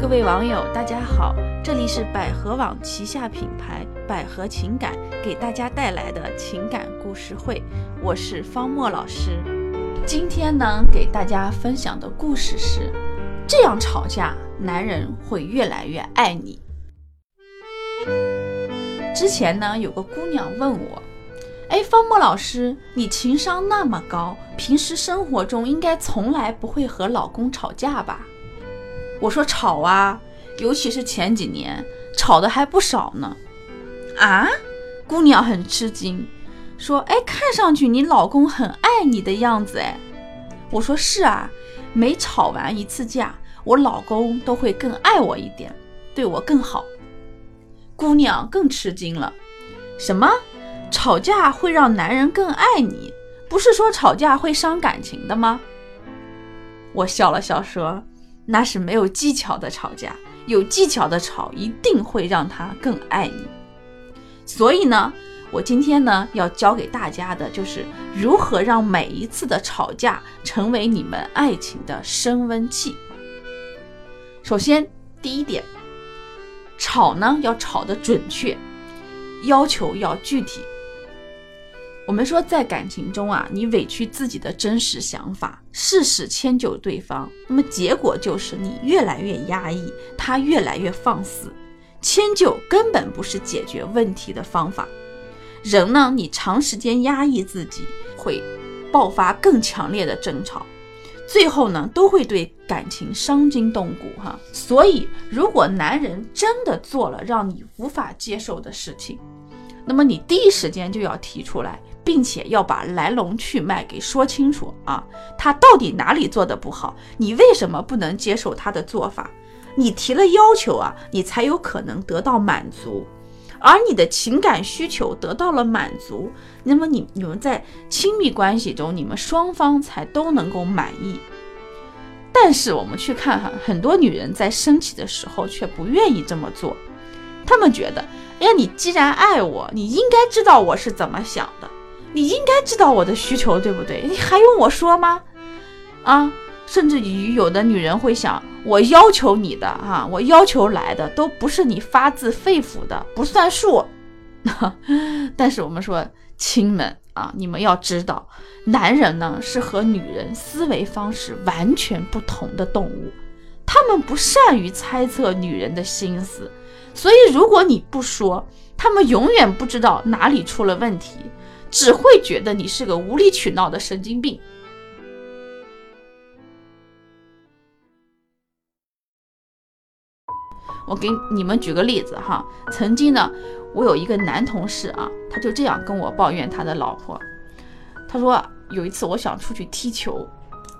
各位网友，大家好，这里是百合网旗下品牌百合情感给大家带来的情感故事会，我是方墨老师。今天呢，给大家分享的故事是：这样吵架，男人会越来越爱你。之前呢，有个姑娘问我，哎，方墨老师，你情商那么高，平时生活中应该从来不会和老公吵架吧？我说吵啊，尤其是前几年吵的还不少呢。啊，姑娘很吃惊，说：“哎，看上去你老公很爱你的样子。”哎，我说是啊，每吵完一次架，我老公都会更爱我一点，对我更好。姑娘更吃惊了，什么？吵架会让男人更爱你？不是说吵架会伤感情的吗？我笑了笑说。那是没有技巧的吵架，有技巧的吵一定会让他更爱你。所以呢，我今天呢要教给大家的就是如何让每一次的吵架成为你们爱情的升温器。首先，第一点，吵呢要吵得准确，要求要具体。我们说，在感情中啊，你委屈自己的真实想法，事事迁就对方，那么结果就是你越来越压抑，他越来越放肆。迁就根本不是解决问题的方法。人呢，你长时间压抑自己，会爆发更强烈的争吵，最后呢，都会对感情伤筋动骨哈。所以，如果男人真的做了让你无法接受的事情，那么你第一时间就要提出来。并且要把来龙去脉给说清楚啊，他到底哪里做的不好？你为什么不能接受他的做法？你提了要求啊，你才有可能得到满足，而你的情感需求得到了满足，那么你你们在亲密关系中，你们双方才都能够满意。但是我们去看哈，很多女人在生气的时候却不愿意这么做，她们觉得，哎呀，你既然爱我，你应该知道我是怎么想的。你应该知道我的需求，对不对？你还用我说吗？啊，甚至于有的女人会想，我要求你的啊，我要求来的都不是你发自肺腑的，不算数。但是我们说，亲们啊，你们要知道，男人呢是和女人思维方式完全不同的动物，他们不善于猜测女人的心思，所以如果你不说，他们永远不知道哪里出了问题。只会觉得你是个无理取闹的神经病。我给你们举个例子哈，曾经呢，我有一个男同事啊，他就这样跟我抱怨他的老婆。他说有一次我想出去踢球，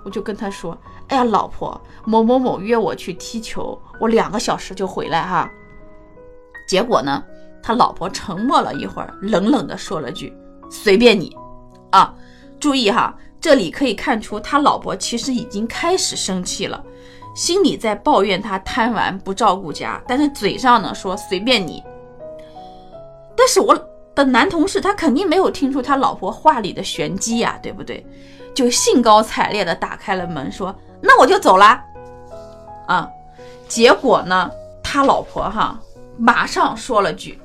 我就跟他说：“哎呀，老婆，某某某约我去踢球，我两个小时就回来哈。”结果呢，他老婆沉默了一会儿，冷冷的说了句。随便你，啊，注意哈，这里可以看出他老婆其实已经开始生气了，心里在抱怨他贪玩不照顾家，但是嘴上呢说随便你。但是我的男同事他肯定没有听出他老婆话里的玄机呀，对不对？就兴高采烈的打开了门，说那我就走啦。啊，结果呢，他老婆哈马上说了句，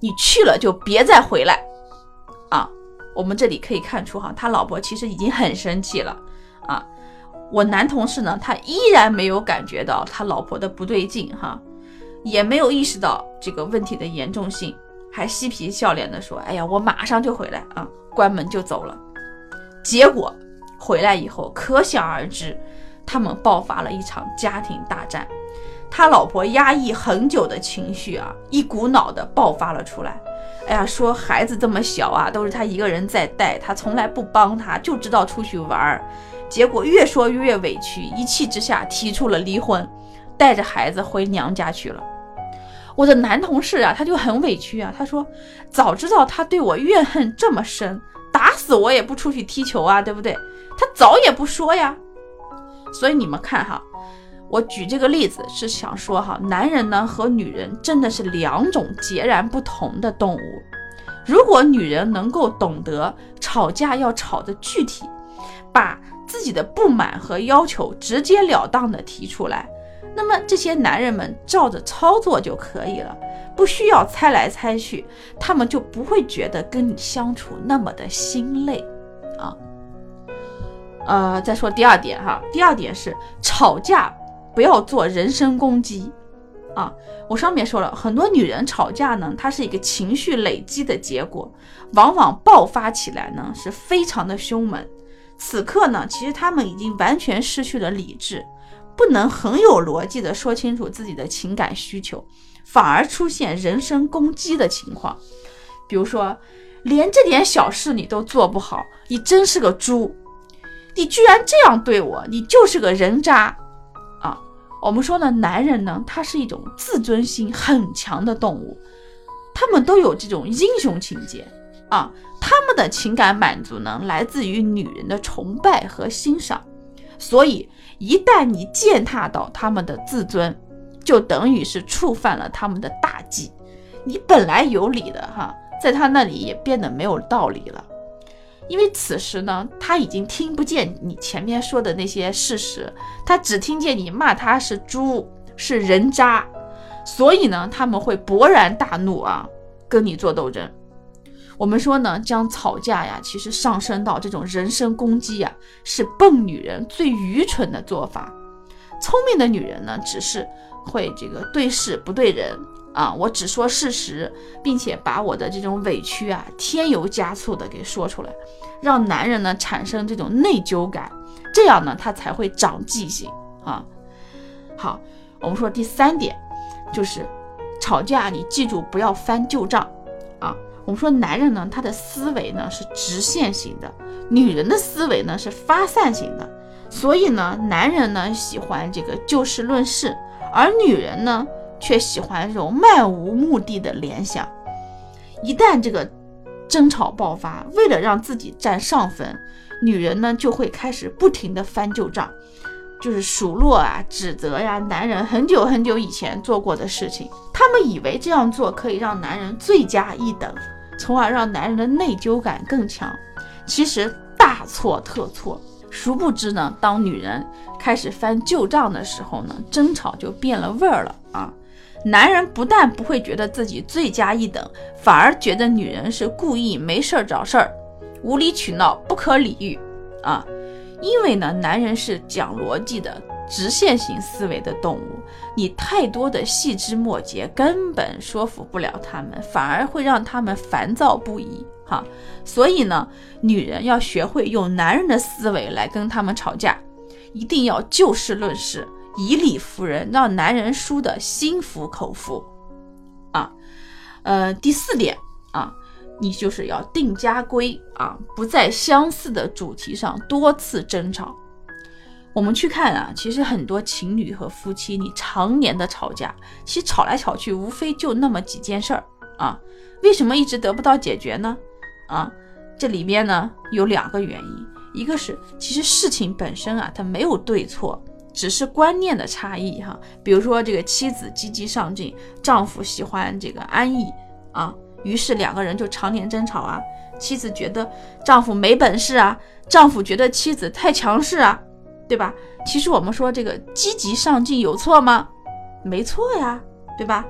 你去了就别再回来。啊，我们这里可以看出哈，他老婆其实已经很生气了啊。我男同事呢，他依然没有感觉到他老婆的不对劲哈，也没有意识到这个问题的严重性，还嬉皮笑脸的说：“哎呀，我马上就回来啊！”关门就走了。结果回来以后，可想而知，他们爆发了一场家庭大战。他老婆压抑很久的情绪啊，一股脑的爆发了出来。哎呀，说孩子这么小啊，都是他一个人在带，他从来不帮他，就知道出去玩儿。结果越说越委屈，一气之下提出了离婚，带着孩子回娘家去了。我的男同事啊，他就很委屈啊，他说早知道他对我怨恨这么深，打死我也不出去踢球啊，对不对？他早也不说呀。所以你们看哈。我举这个例子是想说哈，男人呢和女人真的是两种截然不同的动物。如果女人能够懂得吵架要吵的具体，把自己的不满和要求直截了当的提出来，那么这些男人们照着操作就可以了，不需要猜来猜去，他们就不会觉得跟你相处那么的心累啊。呃，再说第二点哈，第二点是吵架不要做人身攻击啊。我上面说了很多女人吵架呢，它是一个情绪累积的结果，往往爆发起来呢是非常的凶猛。此刻呢，其实他们已经完全失去了理智。不能很有逻辑的说清楚自己的情感需求，反而出现人身攻击的情况。比如说，连这点小事你都做不好，你真是个猪！你居然这样对我，你就是个人渣！我们说呢，男人呢，他是一种自尊心很强的动物，他们都有这种英雄情节啊，他们的情感满足呢，来自于女人的崇拜和欣赏，所以。一旦你践踏到他们的自尊，就等于是触犯了他们的大忌。你本来有理的哈，在他那里也变得没有道理了。因为此时呢，他已经听不见你前面说的那些事实，他只听见你骂他是猪，是人渣，所以呢，他们会勃然大怒啊，跟你做斗争。我们说呢，将吵架呀，其实上升到这种人身攻击呀，是笨女人最愚蠢的做法。聪明的女人呢，只是会这个对事不对人啊，我只说事实，并且把我的这种委屈啊，添油加醋的给说出来，让男人呢产生这种内疚感，这样呢，他才会长记性啊。好，我们说第三点，就是吵架，你记住不要翻旧账啊。我们说男人呢，他的思维呢是直线型的，女人的思维呢是发散型的。所以呢，男人呢喜欢这个就事论事，而女人呢却喜欢这种漫无目的的联想。一旦这个争吵爆发，为了让自己占上风，女人呢就会开始不停的翻旧账，就是数落啊、指责呀，男人很久很久以前做过的事情。他们以为这样做可以让男人罪加一等。从而让男人的内疚感更强，其实大错特错。殊不知呢，当女人开始翻旧账的时候呢，争吵就变了味儿了啊！男人不但不会觉得自己罪加一等，反而觉得女人是故意没事儿找事儿，无理取闹，不可理喻啊！因为呢，男人是讲逻辑的。直线型思维的动物，你太多的细枝末节根本说服不了他们，反而会让他们烦躁不已。哈，所以呢，女人要学会用男人的思维来跟他们吵架，一定要就事论事，以理服人，让男人输得心服口服。啊，呃，第四点啊，你就是要定家规啊，不在相似的主题上多次争吵。我们去看啊，其实很多情侣和夫妻，你常年的吵架，其实吵来吵去，无非就那么几件事儿啊。为什么一直得不到解决呢？啊，这里边呢有两个原因，一个是其实事情本身啊，它没有对错，只是观念的差异哈。比如说这个妻子积极上进，丈夫喜欢这个安逸啊，于是两个人就常年争吵啊。妻子觉得丈夫没本事啊，丈夫觉得妻子太强势啊。对吧？其实我们说这个积极上进有错吗？没错呀，对吧？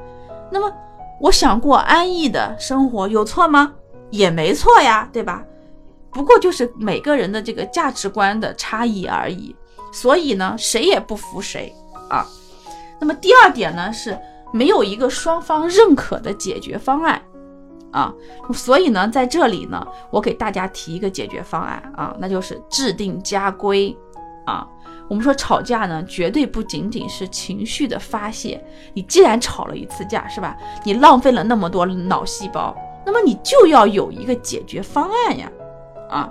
那么我想过安逸的生活有错吗？也没错呀，对吧？不过就是每个人的这个价值观的差异而已。所以呢，谁也不服谁啊。那么第二点呢，是没有一个双方认可的解决方案啊。所以呢，在这里呢，我给大家提一个解决方案啊，那就是制定家规。啊，我们说吵架呢，绝对不仅仅是情绪的发泄。你既然吵了一次架，是吧？你浪费了那么多脑细胞，那么你就要有一个解决方案呀。啊，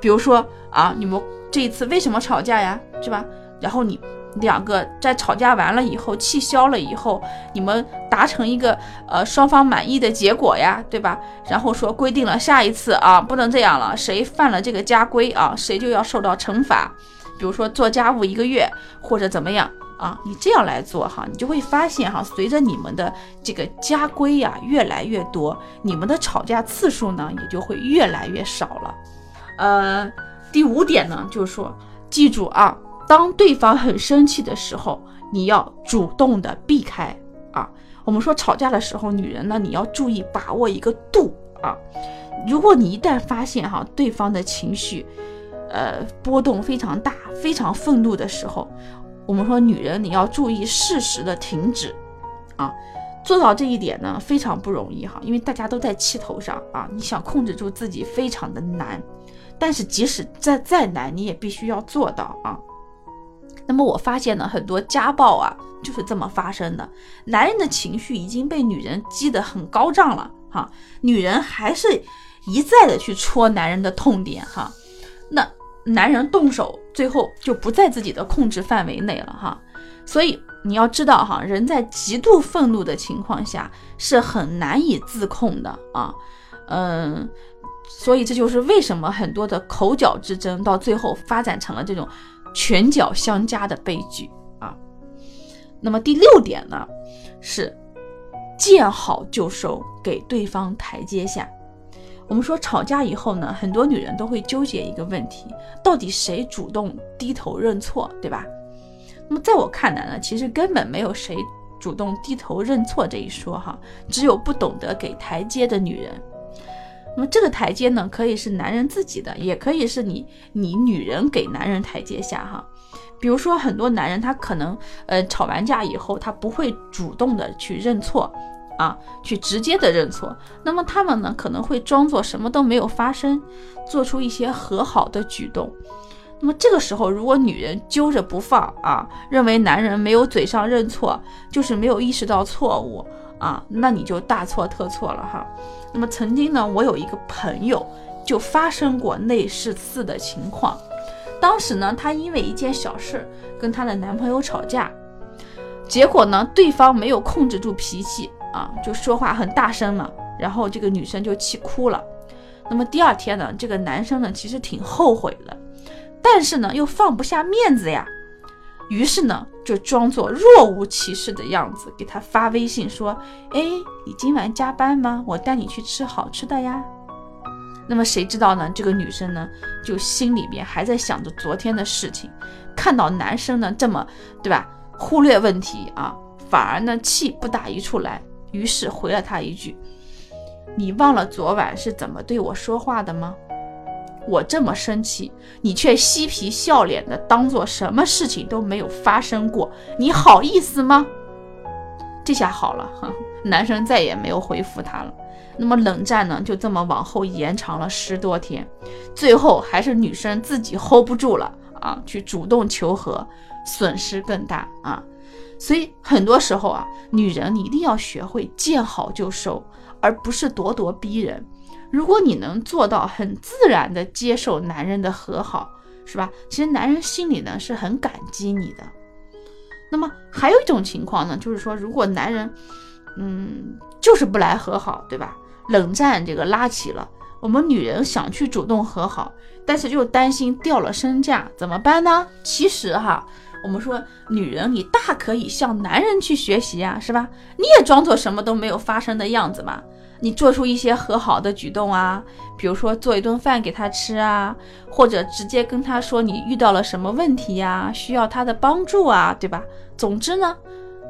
比如说啊，你们这一次为什么吵架呀？是吧？然后你两个在吵架完了以后，气消了以后，你们达成一个呃双方满意的结果呀，对吧？然后说规定了下一次啊，不能这样了，谁犯了这个家规啊，谁就要受到惩罚。比如说做家务一个月或者怎么样啊，你这样来做哈，你就会发现哈，随着你们的这个家规呀越来越多，你们的吵架次数呢也就会越来越少了。呃，第五点呢就是说，记住啊，当对方很生气的时候，你要主动的避开啊。我们说吵架的时候，女人呢，你要注意把握一个度啊。如果你一旦发现哈对方的情绪，呃波动非常大，非常愤怒的时候，我们说女人你要注意适时的停止啊。做到这一点呢，非常不容易哈，因为大家都在气头上啊，你想控制住自己非常的难。但是即使再再难，你也必须要做到啊。那么我发现呢，很多家暴啊就是这么发生的。男人的情绪已经被女人激得很高涨了哈，女人还是一再的去戳男人的痛点哈，那男人动手最后就不在自己的控制范围内了哈。所以你要知道哈，人在极度愤怒的情况下是很难以自控的啊，嗯，所以这就是为什么很多的口角之争到最后发展成了这种。拳脚相加的悲剧啊！那么第六点呢，是见好就收，给对方台阶下。我们说吵架以后呢，很多女人都会纠结一个问题：到底谁主动低头认错，对吧？那么在我看来呢，其实根本没有谁主动低头认错这一说哈，只有不懂得给台阶的女人。那么这个台阶呢，可以是男人自己的，也可以是你你女人给男人台阶下哈。比如说很多男人他可能呃吵完架以后，他不会主动的去认错啊，去直接的认错。那么他们呢可能会装作什么都没有发生，做出一些和好的举动。那么这个时候，如果女人揪着不放啊，认为男人没有嘴上认错，就是没有意识到错误啊，那你就大错特错了哈。那么曾经呢，我有一个朋友就发生过类似似的情况。当时呢，她因为一件小事跟她的男朋友吵架，结果呢，对方没有控制住脾气啊，就说话很大声嘛，然后这个女生就气哭了。那么第二天呢，这个男生呢其实挺后悔的，但是呢又放不下面子呀。于是呢，就装作若无其事的样子，给他发微信说：“哎，你今晚加班吗？我带你去吃好吃的呀。”那么谁知道呢？这个女生呢，就心里面还在想着昨天的事情，看到男生呢这么，对吧？忽略问题啊，反而呢气不打一处来，于是回了他一句：“你忘了昨晚是怎么对我说话的吗？”我这么生气，你却嬉皮笑脸的当做什么事情都没有发生过，你好意思吗？这下好了，男生再也没有回复她了。那么冷战呢，就这么往后延长了十多天，最后还是女生自己 hold 不住了啊，去主动求和，损失更大啊。所以很多时候啊，女人你一定要学会见好就收，而不是咄咄逼人。如果你能做到很自然的接受男人的和好，是吧？其实男人心里呢是很感激你的。那么还有一种情况呢，就是说，如果男人，嗯，就是不来和好，对吧？冷战这个拉起了，我们女人想去主动和好，但是又担心掉了身价，怎么办呢？其实哈，我们说女人你大可以向男人去学习啊，是吧？你也装作什么都没有发生的样子嘛。你做出一些和好的举动啊，比如说做一顿饭给他吃啊，或者直接跟他说你遇到了什么问题呀，需要他的帮助啊，对吧？总之呢，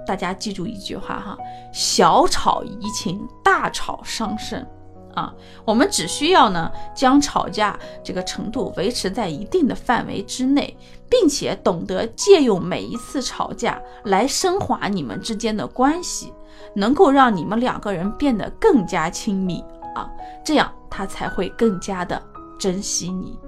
大家记住一句话哈：小吵怡情，大吵伤身。啊，我们只需要呢将吵架这个程度维持在一定的范围之内，并且懂得借用每一次吵架来升华你们之间的关系。能够让你们两个人变得更加亲密啊，这样他才会更加的珍惜你。